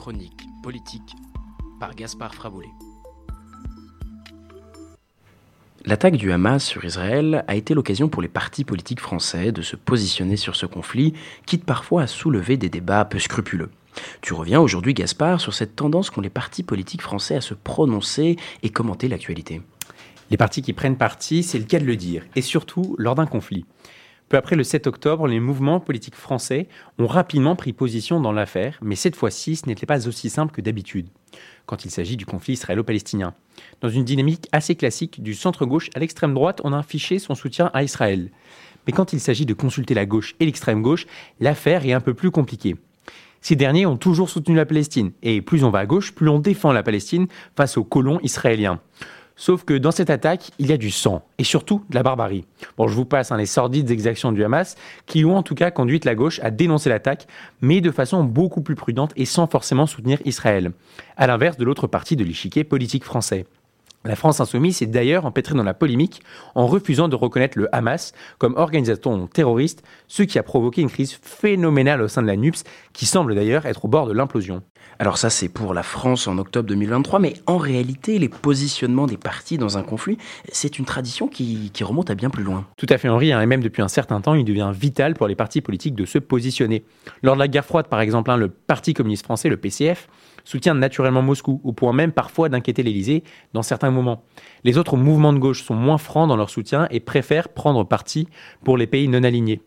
Chronique politique par Gaspard Fraboulet. L'attaque du Hamas sur Israël a été l'occasion pour les partis politiques français de se positionner sur ce conflit, quitte parfois à soulever des débats peu scrupuleux. Tu reviens aujourd'hui, Gaspard, sur cette tendance qu'ont les partis politiques français à se prononcer et commenter l'actualité. Les partis qui prennent parti, c'est le cas de le dire, et surtout lors d'un conflit. Peu après le 7 octobre, les mouvements politiques français ont rapidement pris position dans l'affaire, mais cette fois-ci, ce n'était pas aussi simple que d'habitude, quand il s'agit du conflit israélo-palestinien. Dans une dynamique assez classique, du centre-gauche à l'extrême droite, on a affiché son soutien à Israël. Mais quand il s'agit de consulter la gauche et l'extrême gauche, l'affaire est un peu plus compliquée. Ces derniers ont toujours soutenu la Palestine, et plus on va à gauche, plus on défend la Palestine face aux colons israéliens. Sauf que dans cette attaque, il y a du sang et surtout de la barbarie. Bon, je vous passe hein, les sordides exactions du Hamas qui ont en tout cas conduit la gauche à dénoncer l'attaque, mais de façon beaucoup plus prudente et sans forcément soutenir Israël. À l'inverse de l'autre partie de l'échiquier politique français. La France insoumise s'est d'ailleurs empêtrée dans la polémique en refusant de reconnaître le Hamas comme organisateur terroriste, ce qui a provoqué une crise phénoménale au sein de la NUPS, qui semble d'ailleurs être au bord de l'implosion. Alors ça c'est pour la France en octobre 2023, mais en réalité les positionnements des partis dans un conflit, c'est une tradition qui, remonte à bien plus loin. Tout à fait Henri, hein, et même depuis un certain temps, il devient vital pour les partis politiques de se positionner. Lors de la guerre froide par exemple, hein, le Parti communiste français, le PCF, soutient naturellement Moscou, au point même parfois d'inquiéter l'Élysée dans certains moments. Les autres mouvements de gauche sont moins francs dans leur soutien et préfèrent prendre parti pour les pays non alignés.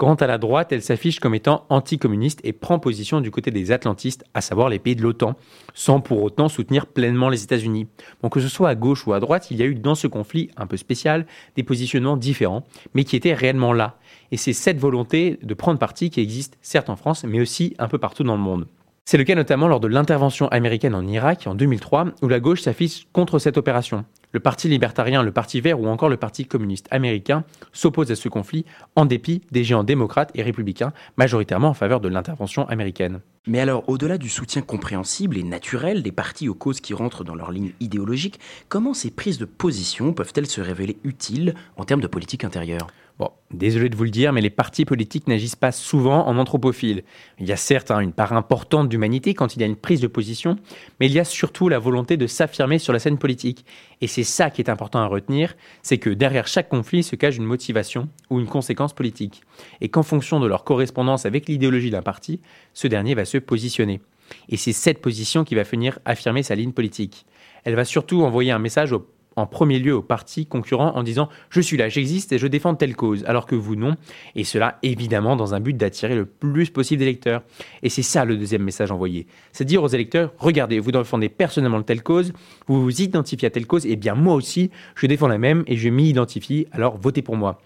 Quant à la droite, elle s'affiche comme étant anticommuniste et prend position du côté des atlantistes, à savoir les pays de l'OTAN, sans pour autant soutenir pleinement les États-Unis. Donc que ce soit à gauche ou à droite, il y a eu dans ce conflit un peu spécial des positionnements différents, mais qui étaient réellement là. Et c'est cette volonté de prendre parti qui existe certes en France, mais aussi un peu partout dans le monde. C'est le cas notamment lors de l'intervention américaine en Irak en 2003, où la gauche s'affiche contre cette opération. Le Parti libertarien, le Parti vert ou encore le Parti communiste américain s'opposent à ce conflit en dépit des géants démocrates et républicains, majoritairement en faveur de l'intervention américaine. Mais alors, au-delà du soutien compréhensible et naturel des partis aux causes qui rentrent dans leur ligne idéologique, comment ces prises de position peuvent-elles se révéler utiles en termes de politique intérieure? Bon, désolé de vous le dire, mais les partis politiques n'agissent pas souvent en anthropophile. Il y a certes hein, une part importante d'humanité quand il y a une prise de position, mais il y a surtout la volonté de s'affirmer sur la scène politique. Et c'est ça qui est important à retenir, c'est que derrière chaque conflit se cache une motivation ou une conséquence politique. Et qu'en fonction de leur correspondance avec l'idéologie d'un parti, ce dernier va se positionner. Et c'est cette position qui va venir affirmer sa ligne politique. Elle va surtout envoyer un message en premier lieu aux partis concurrents en disant je suis là, j'existe et je défends telle cause, alors que vous non. Et cela évidemment dans un but d'attirer le plus possible d'électeurs. Et c'est ça le deuxième message envoyé. C'est dire aux électeurs regardez, vous défendez personnellement telle cause, vous vous identifiez à telle cause, et bien moi aussi je défends la même et je m'y identifie, alors votez pour moi.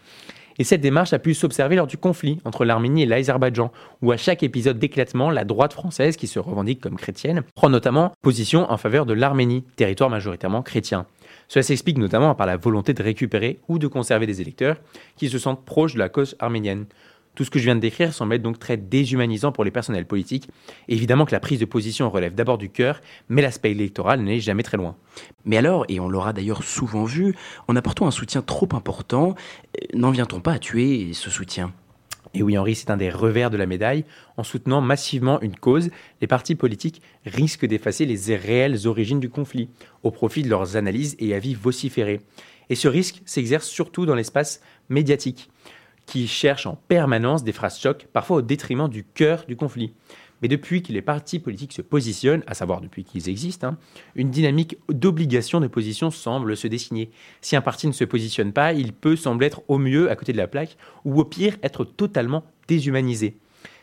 Et cette démarche a pu s'observer lors du conflit entre l'Arménie et l'Azerbaïdjan, où à chaque épisode d'éclatement, la droite française, qui se revendique comme chrétienne, prend notamment position en faveur de l'Arménie, territoire majoritairement chrétien. Cela s'explique notamment par la volonté de récupérer ou de conserver des électeurs qui se sentent proches de la cause arménienne. Tout ce que je viens de décrire semble être donc très déshumanisant pour les personnels politiques. évidemment que la prise de position relève d'abord du cœur, mais l'aspect électoral n'est jamais très loin. Mais alors, et on l'aura d'ailleurs souvent vu, en apportant un soutien trop important, euh, n'en vient-on pas à tuer ce soutien? Et oui, Henri, c'est un des revers de la médaille. En soutenant massivement une cause, les partis politiques risquent d'effacer les réelles origines du conflit, au profit de leurs analyses et avis vociférés. Et ce risque s'exerce surtout dans l'espace médiatique, qui cherche en permanence des phrases chocs, parfois au détriment du cœur du conflit. Mais depuis que les partis politiques se positionnent, à savoir depuis qu'ils existent, hein, une dynamique d'obligation de position semble se dessiner. Si un parti ne se positionne pas, il peut sembler être au mieux à côté de la plaque, ou au pire être totalement déshumanisé.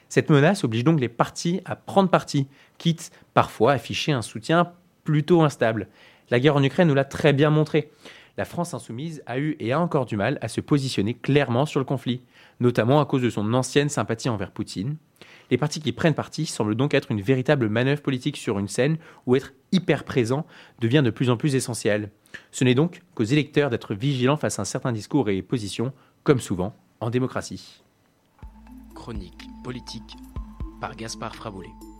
Cette menace oblige donc les partis à prendre parti, quitte parfois à afficher un soutien plutôt instable. La guerre en Ukraine nous l'a très bien montré. La France insoumise a eu et a encore du mal à se positionner clairement sur le conflit, notamment à cause de son ancienne sympathie envers Poutine, les partis qui prennent parti semblent donc être une véritable manœuvre politique sur une scène où être hyper présent devient de plus en plus essentiel. Ce n'est donc qu'aux électeurs d'être vigilants face à un certain discours et positions, comme souvent en démocratie. Chronique politique par Gaspard Fraboulet.